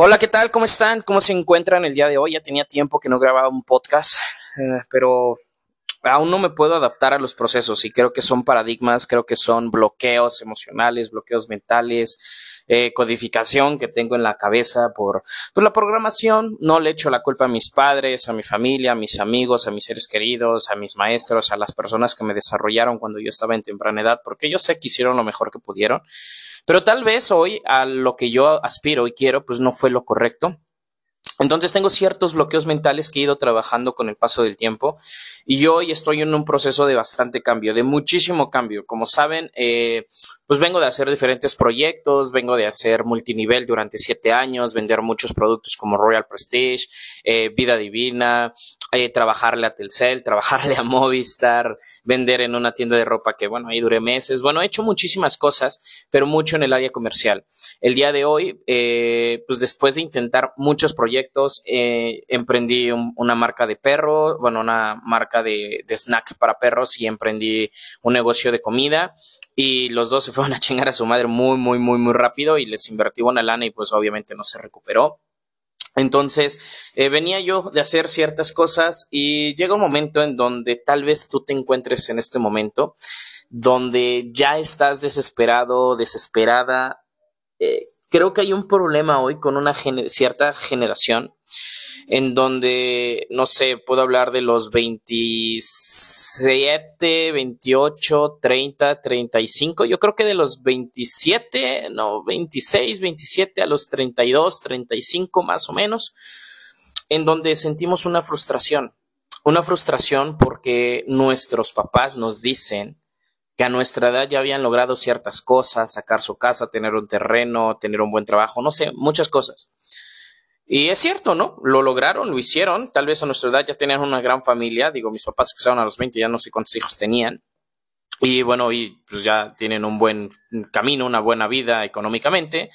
Hola, ¿qué tal? ¿Cómo están? ¿Cómo se encuentran el día de hoy? Ya tenía tiempo que no grababa un podcast, eh, pero aún no me puedo adaptar a los procesos y creo que son paradigmas, creo que son bloqueos emocionales, bloqueos mentales, eh, codificación que tengo en la cabeza por, por la programación. No le echo la culpa a mis padres, a mi familia, a mis amigos, a mis seres queridos, a mis maestros, a las personas que me desarrollaron cuando yo estaba en temprana edad, porque yo sé que hicieron lo mejor que pudieron. Pero tal vez hoy a lo que yo aspiro y quiero, pues no fue lo correcto. Entonces tengo ciertos bloqueos mentales que he ido trabajando con el paso del tiempo y hoy estoy en un proceso de bastante cambio, de muchísimo cambio. Como saben, eh, pues vengo de hacer diferentes proyectos, vengo de hacer multinivel durante siete años, vender muchos productos como Royal Prestige, eh, Vida Divina, eh, trabajarle a Telcel, trabajarle a Movistar, vender en una tienda de ropa que, bueno, ahí duré meses. Bueno, he hecho muchísimas cosas, pero mucho en el área comercial. El día de hoy, eh, pues después de intentar muchos proyectos, eh, emprendí una marca de perro, bueno, una marca de, de snack para perros y emprendí un negocio de comida y los dos se fueron a chingar a su madre muy, muy, muy, muy rápido y les invertí una lana y pues obviamente no se recuperó. Entonces, eh, venía yo de hacer ciertas cosas y llega un momento en donde tal vez tú te encuentres en este momento, donde ya estás desesperado, desesperada. Eh, creo que hay un problema hoy con una cierta generación en donde, no sé, puedo hablar de los 27, 28, 30, 35, yo creo que de los 27, no, 26, 27 a los 32, 35 más o menos, en donde sentimos una frustración, una frustración porque nuestros papás nos dicen que a nuestra edad ya habían logrado ciertas cosas, sacar su casa, tener un terreno, tener un buen trabajo, no sé, muchas cosas y es cierto, ¿no? Lo lograron, lo hicieron. Tal vez a nuestra edad ya tenían una gran familia. Digo, mis papás que estaban a los 20 ya no sé cuántos hijos tenían. Y bueno, y pues ya tienen un buen camino, una buena vida económicamente.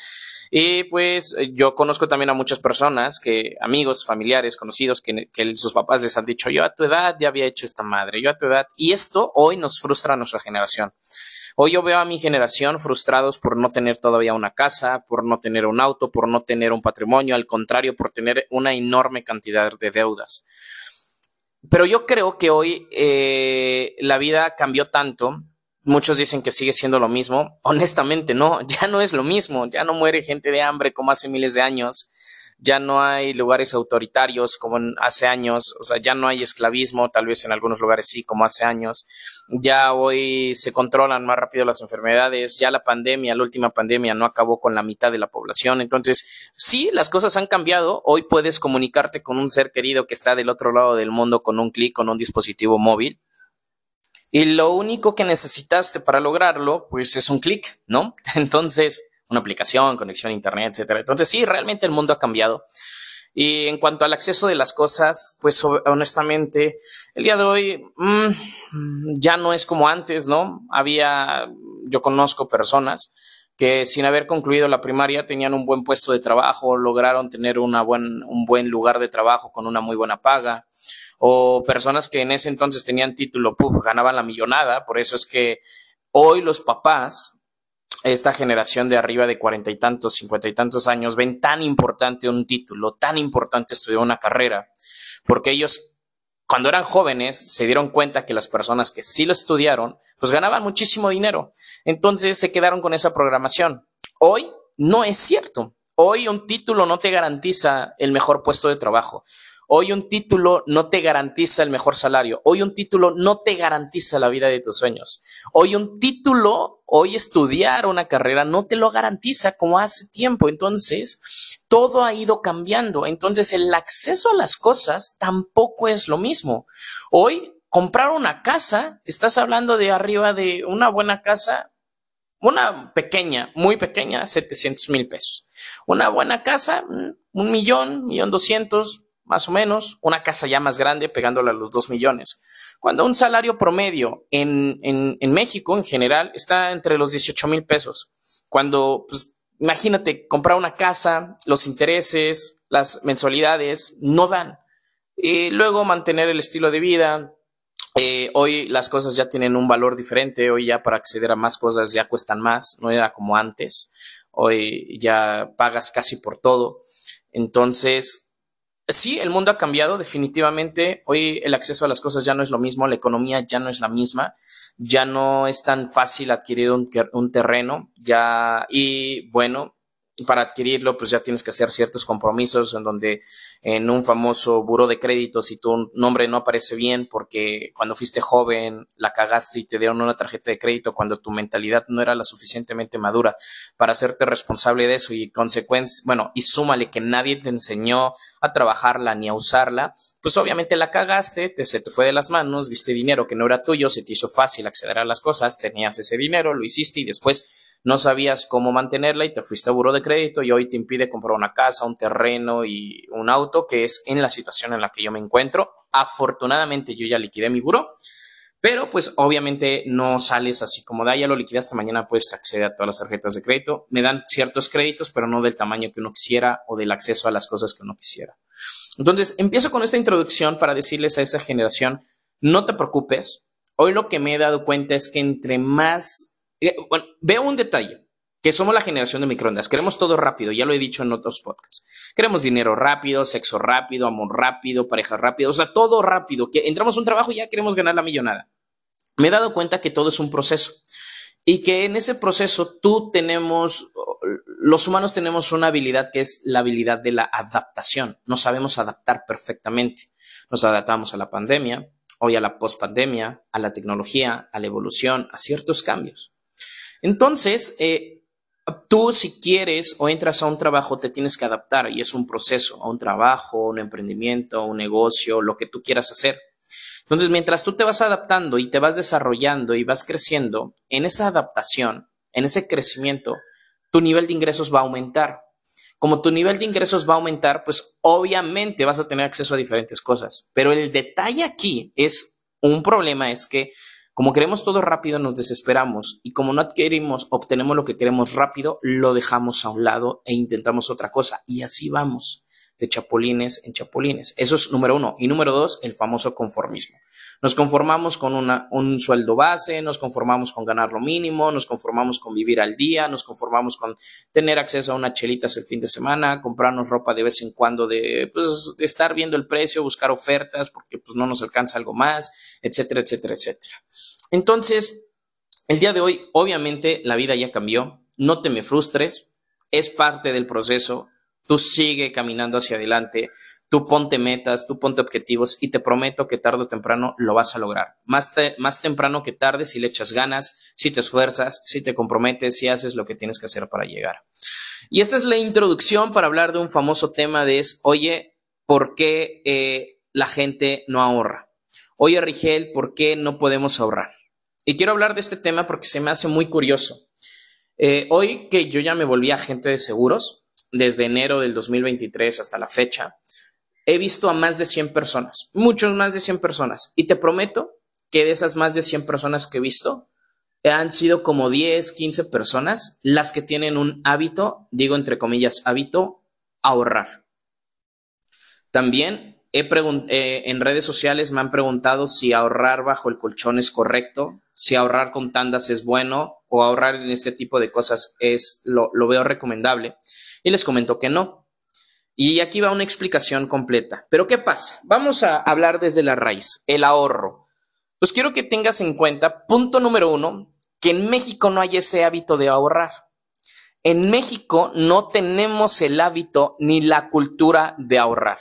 Y pues yo conozco también a muchas personas que, amigos, familiares, conocidos, que, que sus papás les han dicho, yo a tu edad ya había hecho esta madre, yo a tu edad. Y esto hoy nos frustra a nuestra generación. Hoy yo veo a mi generación frustrados por no tener todavía una casa, por no tener un auto, por no tener un patrimonio, al contrario, por tener una enorme cantidad de deudas. Pero yo creo que hoy eh, la vida cambió tanto. Muchos dicen que sigue siendo lo mismo. Honestamente, no, ya no es lo mismo. Ya no muere gente de hambre como hace miles de años ya no hay lugares autoritarios como hace años, o sea, ya no hay esclavismo, tal vez en algunos lugares sí, como hace años, ya hoy se controlan más rápido las enfermedades, ya la pandemia, la última pandemia no acabó con la mitad de la población, entonces sí, las cosas han cambiado, hoy puedes comunicarte con un ser querido que está del otro lado del mundo con un clic, con un dispositivo móvil. Y lo único que necesitaste para lograrlo, pues es un clic, ¿no? Entonces, una aplicación, conexión a internet, etcétera. Entonces, sí, realmente el mundo ha cambiado. Y en cuanto al acceso de las cosas, pues honestamente, el día de hoy mm, ya no es como antes, ¿no? Había, yo conozco personas que sin haber concluido la primaria tenían un buen puesto de trabajo, lograron tener una buen, un buen lugar de trabajo con una muy buena paga, o personas que en ese entonces tenían título, ganaban la millonada, por eso es que hoy los papás esta generación de arriba de cuarenta y tantos, cincuenta y tantos años ven tan importante un título, tan importante estudiar una carrera, porque ellos cuando eran jóvenes se dieron cuenta que las personas que sí lo estudiaron, pues ganaban muchísimo dinero. Entonces se quedaron con esa programación. Hoy no es cierto. Hoy un título no te garantiza el mejor puesto de trabajo. Hoy un título no te garantiza el mejor salario. Hoy un título no te garantiza la vida de tus sueños. Hoy un título, hoy estudiar una carrera no te lo garantiza como hace tiempo. Entonces, todo ha ido cambiando. Entonces, el acceso a las cosas tampoco es lo mismo. Hoy, comprar una casa, estás hablando de arriba de una buena casa, una pequeña, muy pequeña, 700 mil pesos. Una buena casa, mm, un millón, millón doscientos, más o menos, una casa ya más grande pegándole a los dos millones. Cuando un salario promedio en, en, en México en general está entre los 18 mil pesos. Cuando, pues, imagínate, comprar una casa, los intereses, las mensualidades no dan. Y luego mantener el estilo de vida. Eh, hoy las cosas ya tienen un valor diferente. Hoy ya para acceder a más cosas ya cuestan más. No era como antes. Hoy ya pagas casi por todo. Entonces, sí, el mundo ha cambiado definitivamente. Hoy el acceso a las cosas ya no es lo mismo, la economía ya no es la misma, ya no es tan fácil adquirir un, un terreno, ya, y bueno, para adquirirlo, pues ya tienes que hacer ciertos compromisos en donde en un famoso buro de crédito, si tu nombre no aparece bien porque cuando fuiste joven la cagaste y te dieron una tarjeta de crédito cuando tu mentalidad no era la suficientemente madura para hacerte responsable de eso y consecuencia, bueno, y súmale que nadie te enseñó a trabajarla ni a usarla, pues obviamente la cagaste, te, se te fue de las manos, viste dinero que no era tuyo, se te hizo fácil acceder a las cosas, tenías ese dinero, lo hiciste y después no sabías cómo mantenerla y te fuiste a buro de crédito y hoy te impide comprar una casa, un terreno y un auto, que es en la situación en la que yo me encuentro. Afortunadamente yo ya liquidé mi buro, pero pues obviamente no sales así como da, ya lo liquidaste mañana, puedes acceder a todas las tarjetas de crédito. Me dan ciertos créditos, pero no del tamaño que uno quisiera o del acceso a las cosas que uno quisiera. Entonces, empiezo con esta introducción para decirles a esa generación, no te preocupes. Hoy lo que me he dado cuenta es que entre más eh, bueno, veo un detalle, que somos la generación de microondas. Queremos todo rápido, ya lo he dicho en otros podcasts. Queremos dinero rápido, sexo rápido, amor rápido, pareja rápido, o sea, todo rápido. Que entramos a un trabajo y ya queremos ganar la millonada. Me he dado cuenta que todo es un proceso y que en ese proceso tú tenemos, los humanos tenemos una habilidad que es la habilidad de la adaptación. Nos sabemos adaptar perfectamente. Nos adaptamos a la pandemia, hoy a la pospandemia, a la tecnología, a la evolución, a ciertos cambios. Entonces, eh, tú si quieres o entras a un trabajo, te tienes que adaptar y es un proceso, a un trabajo, un emprendimiento, un negocio, lo que tú quieras hacer. Entonces, mientras tú te vas adaptando y te vas desarrollando y vas creciendo, en esa adaptación, en ese crecimiento, tu nivel de ingresos va a aumentar. Como tu nivel de ingresos va a aumentar, pues obviamente vas a tener acceso a diferentes cosas. Pero el detalle aquí es, un problema es que como queremos todo rápido, nos desesperamos y como no adquirimos, obtenemos lo que queremos rápido, lo dejamos a un lado e intentamos otra cosa. Y así vamos, de chapulines en chapulines. Eso es número uno. Y número dos, el famoso conformismo. Nos conformamos con una, un sueldo base, nos conformamos con ganar lo mínimo, nos conformamos con vivir al día, nos conformamos con tener acceso a unas chelitas el fin de semana, comprarnos ropa de vez en cuando, de, pues, de estar viendo el precio, buscar ofertas porque pues, no nos alcanza algo más, etcétera, etcétera, etcétera. Entonces, el día de hoy, obviamente, la vida ya cambió. No te me frustres, es parte del proceso. Tú sigue caminando hacia adelante. Tú ponte metas, tú ponte objetivos y te prometo que tarde o temprano lo vas a lograr. Más, más temprano que tarde si le echas ganas, si te esfuerzas, si te comprometes, si haces lo que tienes que hacer para llegar. Y esta es la introducción para hablar de un famoso tema de es, oye, ¿por qué eh, la gente no ahorra? Oye, Rigel, ¿por qué no podemos ahorrar? Y quiero hablar de este tema porque se me hace muy curioso. Eh, hoy que yo ya me volví agente de seguros, desde enero del 2023 hasta la fecha, he visto a más de 100 personas, muchos más de 100 personas, y te prometo que de esas más de 100 personas que he visto, han sido como 10, 15 personas las que tienen un hábito, digo entre comillas, hábito, ahorrar. También he eh, en redes sociales me han preguntado si ahorrar bajo el colchón es correcto, si ahorrar con tandas es bueno o ahorrar en este tipo de cosas es lo, lo veo recomendable. Y les comento que no, y aquí va una explicación completa. Pero ¿qué pasa? Vamos a hablar desde la raíz, el ahorro. Pues quiero que tengas en cuenta, punto número uno, que en México no hay ese hábito de ahorrar. En México no tenemos el hábito ni la cultura de ahorrar.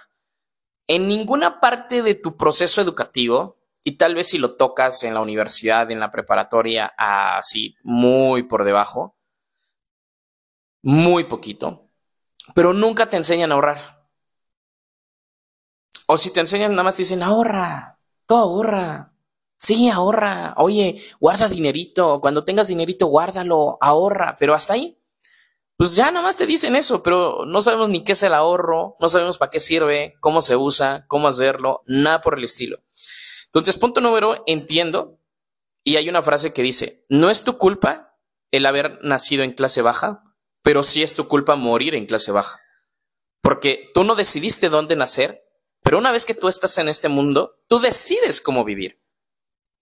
En ninguna parte de tu proceso educativo, y tal vez si lo tocas en la universidad, en la preparatoria, así muy por debajo, muy poquito, pero nunca te enseñan a ahorrar. O si te enseñan, nada más te dicen, ahorra, todo ahorra. Sí, ahorra. Oye, guarda dinerito. Cuando tengas dinerito, guárdalo, ahorra. Pero hasta ahí, pues ya nada más te dicen eso, pero no sabemos ni qué es el ahorro, no sabemos para qué sirve, cómo se usa, cómo hacerlo, nada por el estilo. Entonces, punto número, entiendo. Y hay una frase que dice, no es tu culpa el haber nacido en clase baja, pero sí es tu culpa morir en clase baja. Porque tú no decidiste dónde nacer, pero una vez que tú estás en este mundo, tú decides cómo vivir.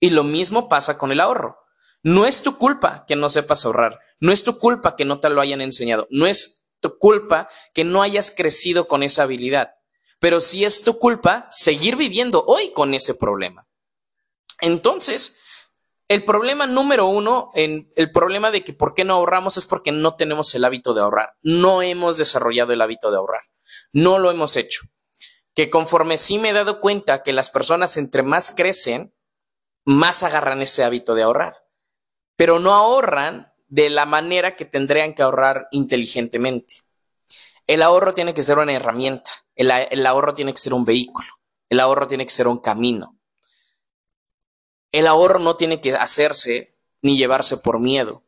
Y lo mismo pasa con el ahorro. No es tu culpa que no sepas ahorrar, no es tu culpa que no te lo hayan enseñado, no es tu culpa que no hayas crecido con esa habilidad, pero sí es tu culpa seguir viviendo hoy con ese problema. Entonces, el problema número uno, en el problema de que por qué no ahorramos es porque no tenemos el hábito de ahorrar. No hemos desarrollado el hábito de ahorrar. No lo hemos hecho. Que conforme sí me he dado cuenta que las personas entre más crecen, más agarran ese hábito de ahorrar. Pero no ahorran de la manera que tendrían que ahorrar inteligentemente. El ahorro tiene que ser una herramienta. El, el ahorro tiene que ser un vehículo. El ahorro tiene que ser un camino el ahorro no tiene que hacerse ni llevarse por miedo.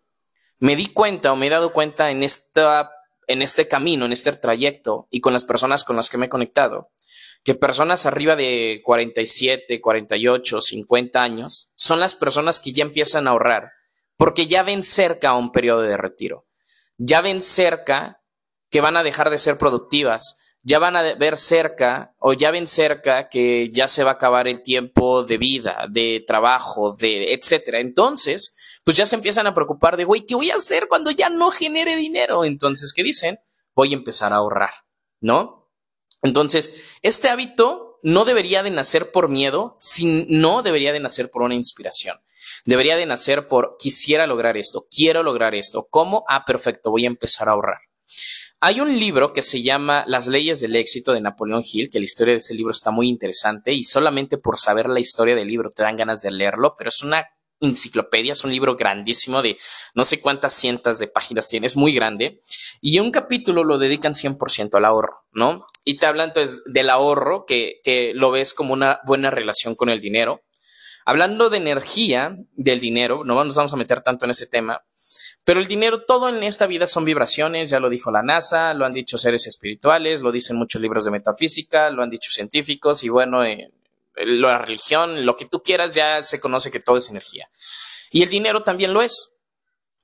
Me di cuenta o me he dado cuenta en, esta, en este camino, en este trayecto y con las personas con las que me he conectado, que personas arriba de 47, 48, 50 años son las personas que ya empiezan a ahorrar porque ya ven cerca un periodo de retiro. Ya ven cerca que van a dejar de ser productivas, ya van a ver cerca o ya ven cerca que ya se va a acabar el tiempo de vida, de trabajo, de etcétera. Entonces, pues ya se empiezan a preocupar de, güey, ¿qué voy a hacer cuando ya no genere dinero? Entonces, ¿qué dicen? Voy a empezar a ahorrar, ¿no? Entonces, este hábito no debería de nacer por miedo, sino debería de nacer por una inspiración. Debería de nacer por quisiera lograr esto, quiero lograr esto. ¿Cómo? Ah, perfecto, voy a empezar a ahorrar. Hay un libro que se llama Las leyes del éxito de Napoleón Hill, que la historia de ese libro está muy interesante y solamente por saber la historia del libro te dan ganas de leerlo, pero es una enciclopedia, es un libro grandísimo de no sé cuántas cientos de páginas tiene, es muy grande y un capítulo lo dedican 100% al ahorro, ¿no? Y te hablan entonces del ahorro, que, que lo ves como una buena relación con el dinero. Hablando de energía del dinero, no nos vamos a meter tanto en ese tema, pero el dinero, todo en esta vida son vibraciones, ya lo dijo la NASA, lo han dicho seres espirituales, lo dicen muchos libros de metafísica, lo han dicho científicos y bueno, eh, la religión, lo que tú quieras, ya se conoce que todo es energía. Y el dinero también lo es.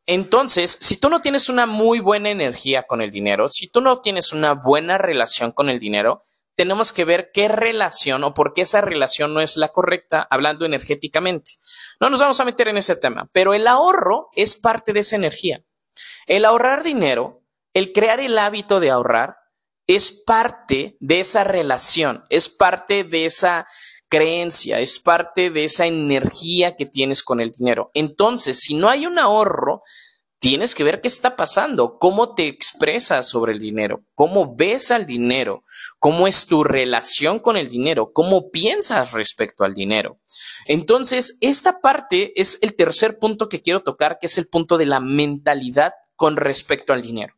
Entonces, si tú no tienes una muy buena energía con el dinero, si tú no tienes una buena relación con el dinero, tenemos que ver qué relación o por qué esa relación no es la correcta hablando energéticamente. No nos vamos a meter en ese tema, pero el ahorro es parte de esa energía. El ahorrar dinero, el crear el hábito de ahorrar, es parte de esa relación, es parte de esa creencia, es parte de esa energía que tienes con el dinero. Entonces, si no hay un ahorro, tienes que ver qué está pasando, cómo te expresas sobre el dinero, cómo ves al dinero, cómo es tu relación con el dinero, cómo piensas respecto al dinero. Entonces, esta parte es el tercer punto que quiero tocar, que es el punto de la mentalidad con respecto al dinero.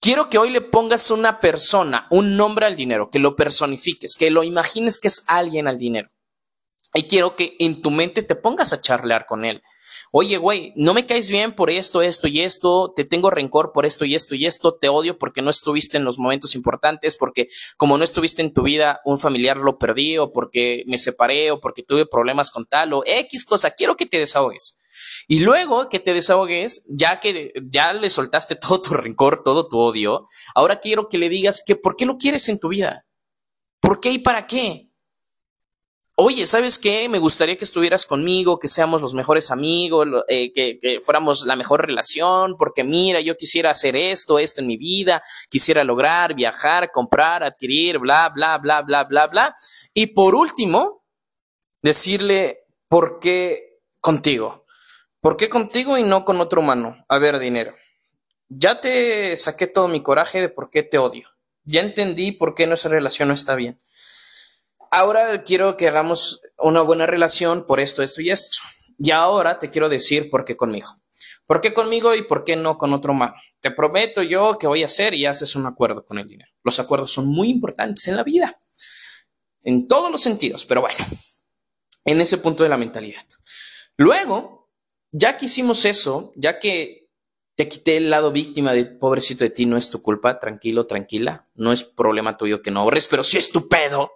Quiero que hoy le pongas una persona, un nombre al dinero, que lo personifiques, que lo imagines que es alguien al dinero. Y quiero que en tu mente te pongas a charlar con él Oye, güey, no me caes bien por esto, esto y esto, te tengo rencor por esto y esto y esto, te odio porque no estuviste en los momentos importantes, porque como no estuviste en tu vida, un familiar lo perdí, o porque me separé, o porque tuve problemas con tal, o X cosa, quiero que te desahogues. Y luego que te desahogues, ya que ya le soltaste todo tu rencor, todo tu odio, ahora quiero que le digas que por qué lo quieres en tu vida. ¿Por qué y para qué? Oye, ¿sabes qué? Me gustaría que estuvieras conmigo, que seamos los mejores amigos, eh, que, fuéramos la mejor relación, porque mira, yo quisiera hacer esto, esto en mi vida, quisiera lograr, viajar, comprar, adquirir, bla, bla, bla, bla, bla, bla. Y por último, decirle, ¿por qué contigo? ¿Por qué contigo y no con otro humano? A ver, dinero. Ya te saqué todo mi coraje de por qué te odio. Ya entendí por qué nuestra relación no está bien ahora quiero que hagamos una buena relación por esto, esto y esto. Y ahora te quiero decir por qué conmigo. ¿Por qué conmigo y por qué no con otro humano? Te prometo yo que voy a hacer y haces un acuerdo con el dinero. Los acuerdos son muy importantes en la vida, en todos los sentidos, pero bueno, en ese punto de la mentalidad. Luego, ya que hicimos eso, ya que te quité el lado víctima de pobrecito de ti, no es tu culpa, tranquilo, tranquila, no es problema tuyo que no ahorres, pero sí es tu pedo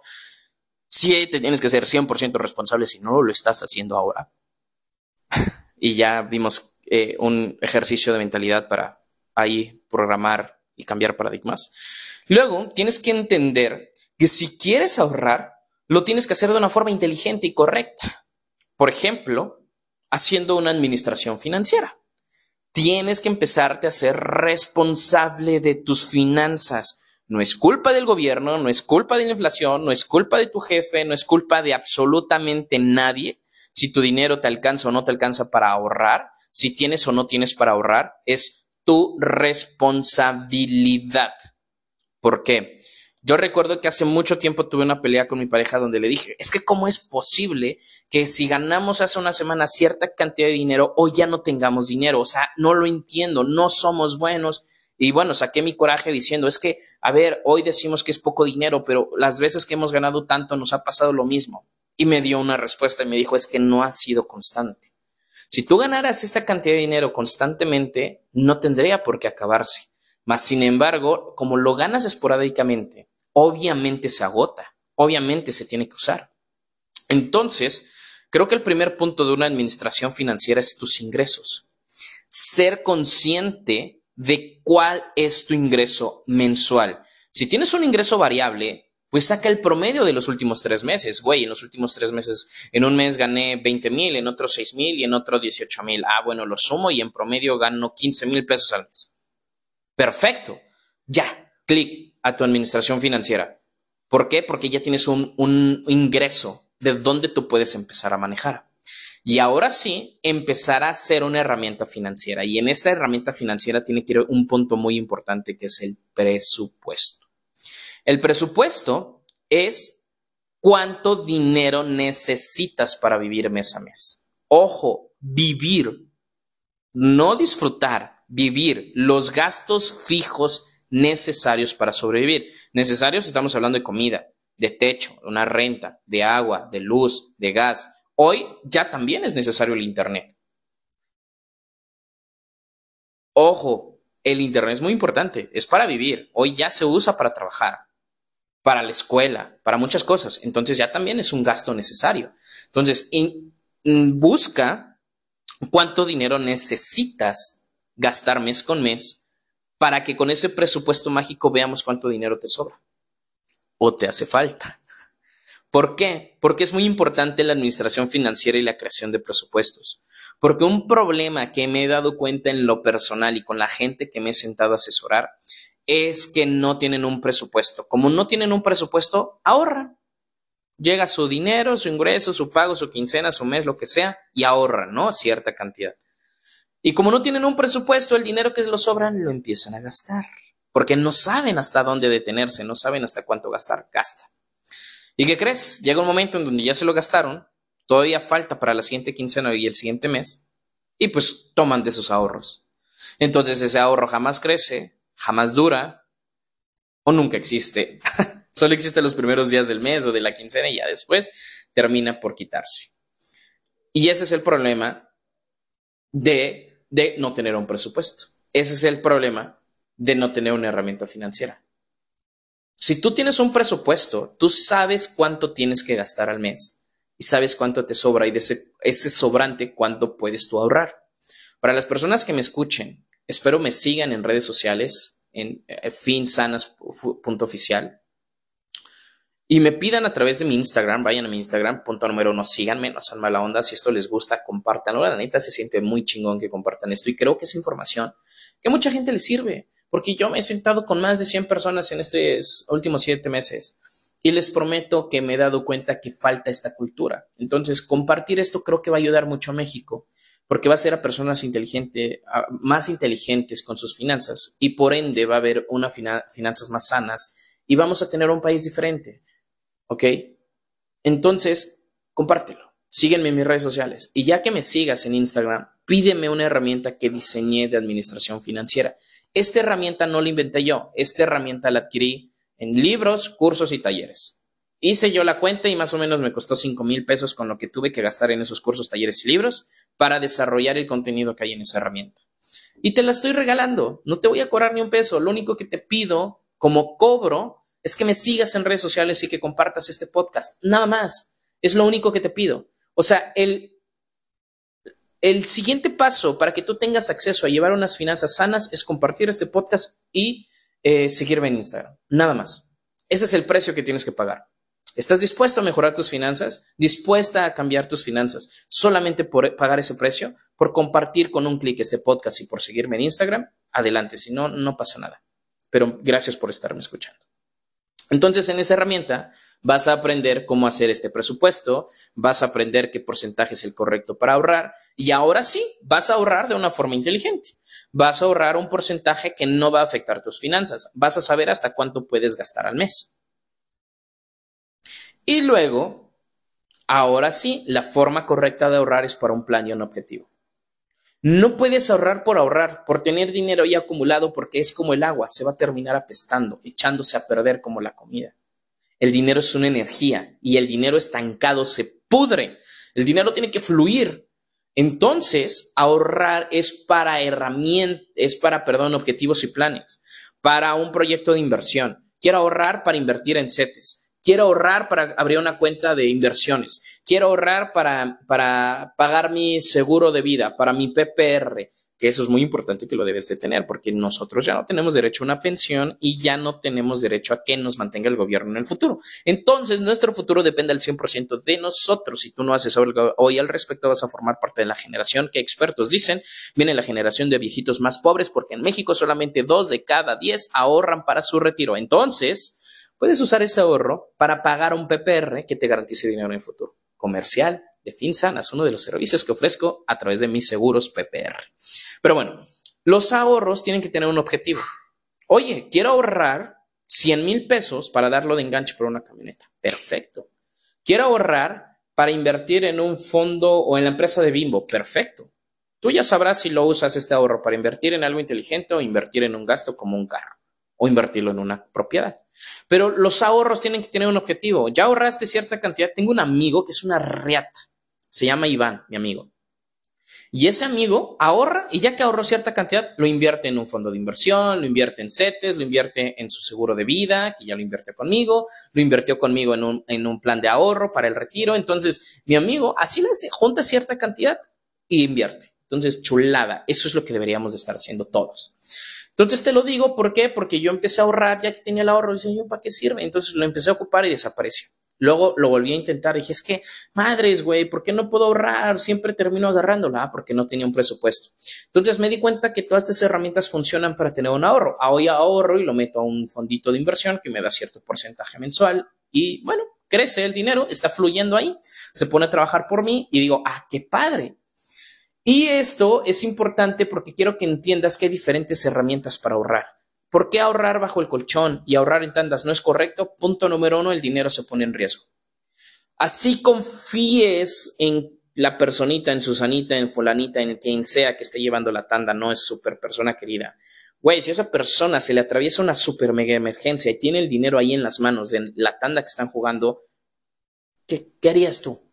Sí te tienes que ser 100% responsable si no lo estás haciendo ahora. y ya vimos eh, un ejercicio de mentalidad para ahí programar y cambiar paradigmas. Luego, tienes que entender que si quieres ahorrar, lo tienes que hacer de una forma inteligente y correcta. Por ejemplo, haciendo una administración financiera. Tienes que empezarte a ser responsable de tus finanzas. No es culpa del gobierno, no es culpa de la inflación, no es culpa de tu jefe, no es culpa de absolutamente nadie. Si tu dinero te alcanza o no te alcanza para ahorrar, si tienes o no tienes para ahorrar, es tu responsabilidad. ¿Por qué? Yo recuerdo que hace mucho tiempo tuve una pelea con mi pareja donde le dije, es que cómo es posible que si ganamos hace una semana cierta cantidad de dinero, hoy ya no tengamos dinero. O sea, no lo entiendo, no somos buenos. Y bueno, saqué mi coraje diciendo, es que, a ver, hoy decimos que es poco dinero, pero las veces que hemos ganado tanto nos ha pasado lo mismo. Y me dio una respuesta y me dijo, es que no ha sido constante. Si tú ganaras esta cantidad de dinero constantemente, no tendría por qué acabarse. Mas, sin embargo, como lo ganas esporádicamente, obviamente se agota, obviamente se tiene que usar. Entonces, creo que el primer punto de una administración financiera es tus ingresos. Ser consciente de cuál es tu ingreso mensual. Si tienes un ingreso variable, pues saca el promedio de los últimos tres meses. Güey, en los últimos tres meses, en un mes gané 20 mil, en otro 6 mil y en otro 18 mil. Ah, bueno, lo sumo y en promedio gano 15 mil pesos al mes. Perfecto. Ya, clic a tu administración financiera. ¿Por qué? Porque ya tienes un, un ingreso de donde tú puedes empezar a manejar. Y ahora sí, empezar a ser una herramienta financiera. Y en esta herramienta financiera tiene que ir un punto muy importante que es el presupuesto. El presupuesto es cuánto dinero necesitas para vivir mes a mes. Ojo, vivir, no disfrutar, vivir los gastos fijos necesarios para sobrevivir. Necesarios estamos hablando de comida, de techo, una renta, de agua, de luz, de gas. Hoy ya también es necesario el Internet. Ojo, el Internet es muy importante, es para vivir. Hoy ya se usa para trabajar para la escuela, para muchas cosas. Entonces ya también es un gasto necesario. Entonces, busca cuánto dinero necesitas gastar mes con mes para que con ese presupuesto mágico veamos cuánto dinero te sobra o te hace falta. ¿Por qué? Porque es muy importante la administración financiera y la creación de presupuestos. Porque un problema que me he dado cuenta en lo personal y con la gente que me he sentado a asesorar es que no tienen un presupuesto. Como no tienen un presupuesto, ahorran. Llega su dinero, su ingreso, su pago, su quincena, su mes, lo que sea, y ahorran, ¿no? Cierta cantidad. Y como no tienen un presupuesto, el dinero que les sobran lo empiezan a gastar. Porque no saben hasta dónde detenerse, no saben hasta cuánto gastar. Gasta. ¿Y qué crees? Llega un momento en donde ya se lo gastaron, todavía falta para la siguiente quincena y el siguiente mes, y pues toman de sus ahorros. Entonces ese ahorro jamás crece, jamás dura o nunca existe. Solo existe los primeros días del mes o de la quincena y ya después termina por quitarse. Y ese es el problema de, de no tener un presupuesto. Ese es el problema de no tener una herramienta financiera. Si tú tienes un presupuesto, tú sabes cuánto tienes que gastar al mes y sabes cuánto te sobra y de ese, sobrante cuánto puedes tú ahorrar. Para las personas que me escuchen Espero me sigan en redes sociales, en eh, finsanas.oficial. Y me pidan a través de mi Instagram, vayan a mi Instagram, punto número uno, síganme, no sean mala onda. Si esto les gusta, compártanlo. La neta se siente muy chingón que compartan esto. Y creo que es información que mucha gente le sirve. Porque yo me he sentado con más de 100 personas en estos últimos siete meses. Y les prometo que me he dado cuenta que falta esta cultura. Entonces, compartir esto creo que va a ayudar mucho a México porque va a ser a personas inteligentes, más inteligentes con sus finanzas y por ende va a haber unas finanzas más sanas y vamos a tener un país diferente. ¿Ok? Entonces, compártelo. Sígueme en mis redes sociales. Y ya que me sigas en Instagram, pídeme una herramienta que diseñé de administración financiera. Esta herramienta no la inventé yo. Esta herramienta la adquirí en libros, cursos y talleres. Hice yo la cuenta y más o menos me costó 5 mil pesos con lo que tuve que gastar en esos cursos, talleres y libros para desarrollar el contenido que hay en esa herramienta. Y te la estoy regalando, no te voy a cobrar ni un peso, lo único que te pido como cobro es que me sigas en redes sociales y que compartas este podcast, nada más, es lo único que te pido. O sea, el, el siguiente paso para que tú tengas acceso a llevar unas finanzas sanas es compartir este podcast y eh, seguirme en Instagram, nada más. Ese es el precio que tienes que pagar ¿Estás dispuesto a mejorar tus finanzas? ¿Dispuesta a cambiar tus finanzas solamente por pagar ese precio? ¿Por compartir con un clic este podcast y por seguirme en Instagram? Adelante, si no, no pasa nada. Pero gracias por estarme escuchando. Entonces, en esa herramienta vas a aprender cómo hacer este presupuesto, vas a aprender qué porcentaje es el correcto para ahorrar y ahora sí, vas a ahorrar de una forma inteligente. Vas a ahorrar un porcentaje que no va a afectar tus finanzas. Vas a saber hasta cuánto puedes gastar al mes. Y luego, ahora sí, la forma correcta de ahorrar es para un plan y un objetivo. No puedes ahorrar por ahorrar, por tener dinero ahí acumulado, porque es como el agua, se va a terminar apestando, echándose a perder como la comida. El dinero es una energía y el dinero estancado se pudre. El dinero tiene que fluir. Entonces, ahorrar es para herramientas, es para, perdón, objetivos y planes, para un proyecto de inversión. Quiero ahorrar para invertir en CETES. Quiero ahorrar para abrir una cuenta de inversiones. Quiero ahorrar para, para pagar mi seguro de vida, para mi PPR, que eso es muy importante que lo debes de tener, porque nosotros ya no tenemos derecho a una pensión y ya no tenemos derecho a que nos mantenga el gobierno en el futuro. Entonces, nuestro futuro depende al 100% de nosotros. Si tú no haces algo hoy al respecto, vas a formar parte de la generación que expertos dicen viene la generación de viejitos más pobres, porque en México solamente dos de cada diez ahorran para su retiro. Entonces, puedes usar ese ahorro para pagar un PPR que te garantice dinero en el futuro. Comercial, de FinSan es uno de los servicios que ofrezco a través de mis seguros PPR. Pero bueno, los ahorros tienen que tener un objetivo. Oye, quiero ahorrar 100 mil pesos para darlo de enganche por una camioneta. Perfecto. Quiero ahorrar para invertir en un fondo o en la empresa de Bimbo. Perfecto. Tú ya sabrás si lo usas este ahorro para invertir en algo inteligente o invertir en un gasto como un carro o invertirlo en una propiedad. Pero los ahorros tienen que tener un objetivo. Ya ahorraste cierta cantidad. Tengo un amigo que es una riata. Se llama Iván, mi amigo. Y ese amigo ahorra y ya que ahorró cierta cantidad, lo invierte en un fondo de inversión, lo invierte en CETES, lo invierte en su seguro de vida, que ya lo invirtió conmigo, lo invirtió conmigo en un, en un plan de ahorro para el retiro. Entonces, mi amigo así le hace, junta cierta cantidad y invierte. Entonces, chulada. Eso es lo que deberíamos de estar haciendo todos. Entonces te lo digo, ¿por qué? Porque yo empecé a ahorrar ya que tenía el ahorro dije, ¿para qué sirve? Entonces lo empecé a ocupar y desapareció. Luego lo volví a intentar dije, es que, madres, güey, ¿por qué no puedo ahorrar? Siempre termino agarrándola, ah, porque no tenía un presupuesto. Entonces me di cuenta que todas estas herramientas funcionan para tener un ahorro. Hoy ahorro y lo meto a un fondito de inversión que me da cierto porcentaje mensual y bueno, crece el dinero, está fluyendo ahí, se pone a trabajar por mí y digo, ah, qué padre. Y esto es importante porque quiero que entiendas que hay diferentes herramientas para ahorrar. ¿Por qué ahorrar bajo el colchón y ahorrar en tandas no es correcto? Punto número uno, el dinero se pone en riesgo. Así confíes en la personita, en Susanita, en fulanita, en quien sea que esté llevando la tanda, no es super persona querida. Güey, si a esa persona se le atraviesa una super mega emergencia y tiene el dinero ahí en las manos de la tanda que están jugando, ¿qué, qué harías tú?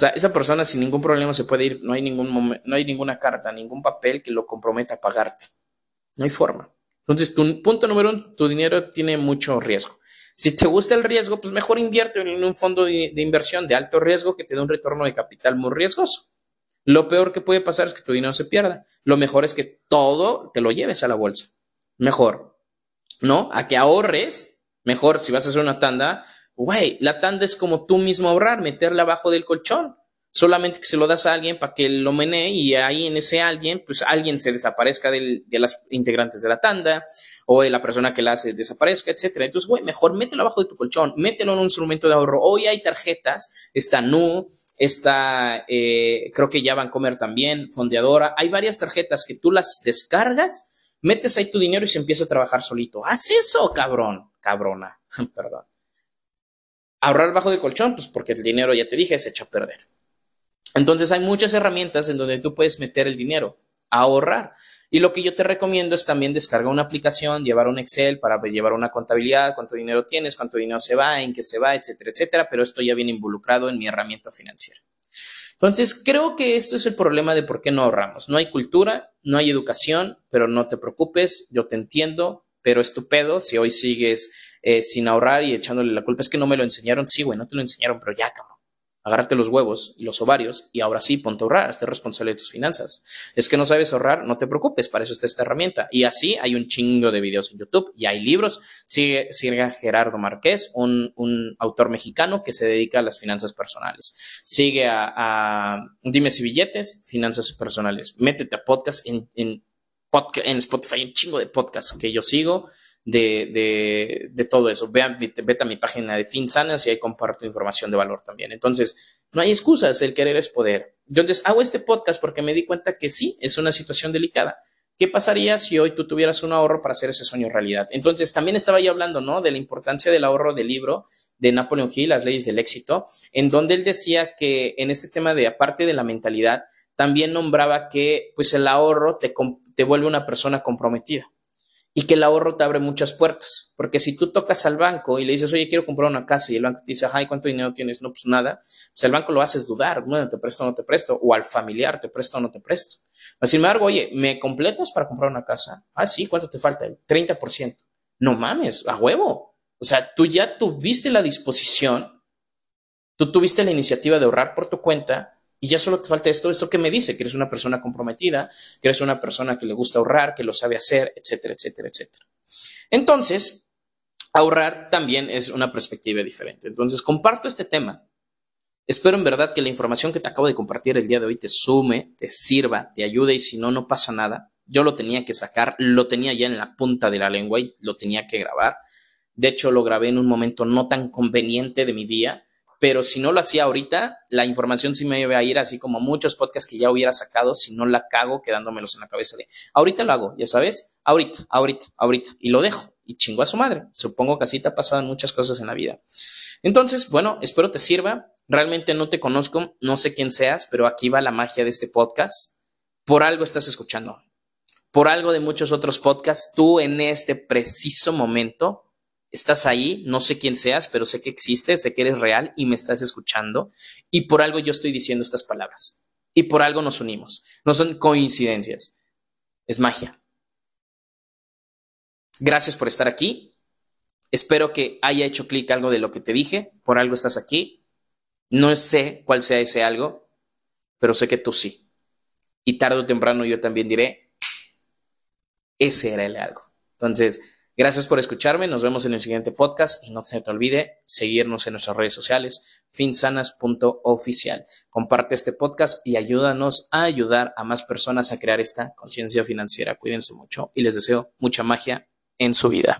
Sea, esa persona sin ningún problema se puede ir, no hay, ningún no hay ninguna carta, ningún papel que lo comprometa a pagarte. No hay forma. Entonces, punto número uno, tu dinero tiene mucho riesgo. Si te gusta el riesgo, pues mejor invierte en un fondo de, de inversión de alto riesgo que te dé un retorno de capital muy riesgoso. Lo peor que puede pasar es que tu dinero se pierda. Lo mejor es que todo te lo lleves a la bolsa. Mejor, ¿no? A que ahorres. Mejor si vas a hacer una tanda, Güey, la tanda es como tú mismo ahorrar, meterla abajo del colchón. Solamente que se lo das a alguien para que lo menee y ahí en ese alguien, pues alguien se desaparezca de las integrantes de la tanda o de la persona que la hace desaparezca, etcétera. Entonces, güey, mejor mételo abajo de tu colchón, mételo en un instrumento de ahorro. Hoy hay tarjetas, está Nu, está, eh, creo que ya van a comer también, Fondeadora. Hay varias tarjetas que tú las descargas, metes ahí tu dinero y se empieza a trabajar solito. Haz eso, cabrón, cabrona, perdón. Ahorrar bajo de colchón, pues porque el dinero, ya te dije, se echa a perder. Entonces hay muchas herramientas en donde tú puedes meter el dinero ahorrar. Y lo que yo te recomiendo es también descargar una aplicación, llevar un Excel para llevar una contabilidad, cuánto dinero tienes, cuánto dinero se va, en qué se va, etcétera, etcétera, pero esto ya viene involucrado en mi herramienta financiera. Entonces, creo que esto es el problema de por qué no ahorramos. No hay cultura, no hay educación, pero no te preocupes, yo te entiendo, pero estupendo si hoy sigues eh, sin ahorrar y echándole la culpa. Es que no me lo enseñaron. Sí, güey, no te lo enseñaron, pero ya, cabrón. agárrate los huevos y los ovarios y ahora sí, ponte a ahorrar, esté responsable de tus finanzas. Es que no sabes ahorrar, no te preocupes, para eso está esta herramienta. Y así hay un chingo de videos en YouTube y hay libros. Sigue, sigue a Gerardo Márquez, un, un, autor mexicano que se dedica a las finanzas personales. Sigue a, a Dime si billetes, finanzas personales. Métete a podcast en, en, podcast, en Spotify, un chingo de podcasts que yo sigo de, de, de todo eso. Vean, vete a mi página de FinSanas y ahí comparto información de valor también. Entonces, no hay excusas, el querer es poder. Entonces, hago este podcast porque me di cuenta que sí, es una situación delicada. ¿Qué pasaría si hoy tú tuvieras un ahorro para hacer ese sueño realidad? Entonces, también estaba yo hablando, ¿no? De la importancia del ahorro del libro de Napoleon Hill, Las leyes del éxito, en donde él decía que en este tema de, aparte de la mentalidad, también nombraba que, pues, el ahorro te, te vuelve una persona comprometida y que el ahorro te abre muchas puertas. Porque si tú tocas al banco y le dices, oye, quiero comprar una casa y el banco te dice, ay, ¿cuánto dinero tienes? No, pues nada. Pues el banco lo haces dudar, bueno, te presto o no te presto. O al familiar, te presto o no te presto. Sin embargo, oye, ¿me completas para comprar una casa? Ah, sí, ¿cuánto te falta? El 30%. No mames, a huevo. O sea, tú ya tuviste la disposición, tú tuviste la iniciativa de ahorrar por tu cuenta y ya solo te falta esto, esto que me dice, que eres una persona comprometida, que eres una persona que le gusta ahorrar, que lo sabe hacer, etcétera, etcétera, etcétera. Entonces, ahorrar también es una perspectiva diferente. Entonces, comparto este tema. Espero en verdad que la información que te acabo de compartir el día de hoy te sume, te sirva, te ayude y si no, no pasa nada. Yo lo tenía que sacar, lo tenía ya en la punta de la lengua y lo tenía que grabar. De hecho, lo grabé en un momento no tan conveniente de mi día pero si no lo hacía ahorita, la información sí me iba a ir así como muchos podcasts que ya hubiera sacado si no la cago quedándomelos en la cabeza de ahorita lo hago, ya sabes, ahorita, ahorita, ahorita, y lo dejo y chingo a su madre. Supongo que así te ha pasado en muchas cosas en la vida. Entonces, bueno, espero te sirva. Realmente no te conozco, no sé quién seas, pero aquí va la magia de este podcast. Por algo estás escuchando. Por algo de muchos otros podcasts, tú en este preciso momento estás ahí, no sé quién seas, pero sé que existes, sé que eres real y me estás escuchando. Y por algo yo estoy diciendo estas palabras. Y por algo nos unimos. No son coincidencias. Es magia. Gracias por estar aquí. Espero que haya hecho clic algo de lo que te dije. Por algo estás aquí. No sé cuál sea ese algo, pero sé que tú sí. Y tarde o temprano yo también diré, ese era el algo. Entonces, Gracias por escucharme, nos vemos en el siguiente podcast y no se te olvide seguirnos en nuestras redes sociales, finsanas.oficial. Comparte este podcast y ayúdanos a ayudar a más personas a crear esta conciencia financiera. Cuídense mucho y les deseo mucha magia en su vida.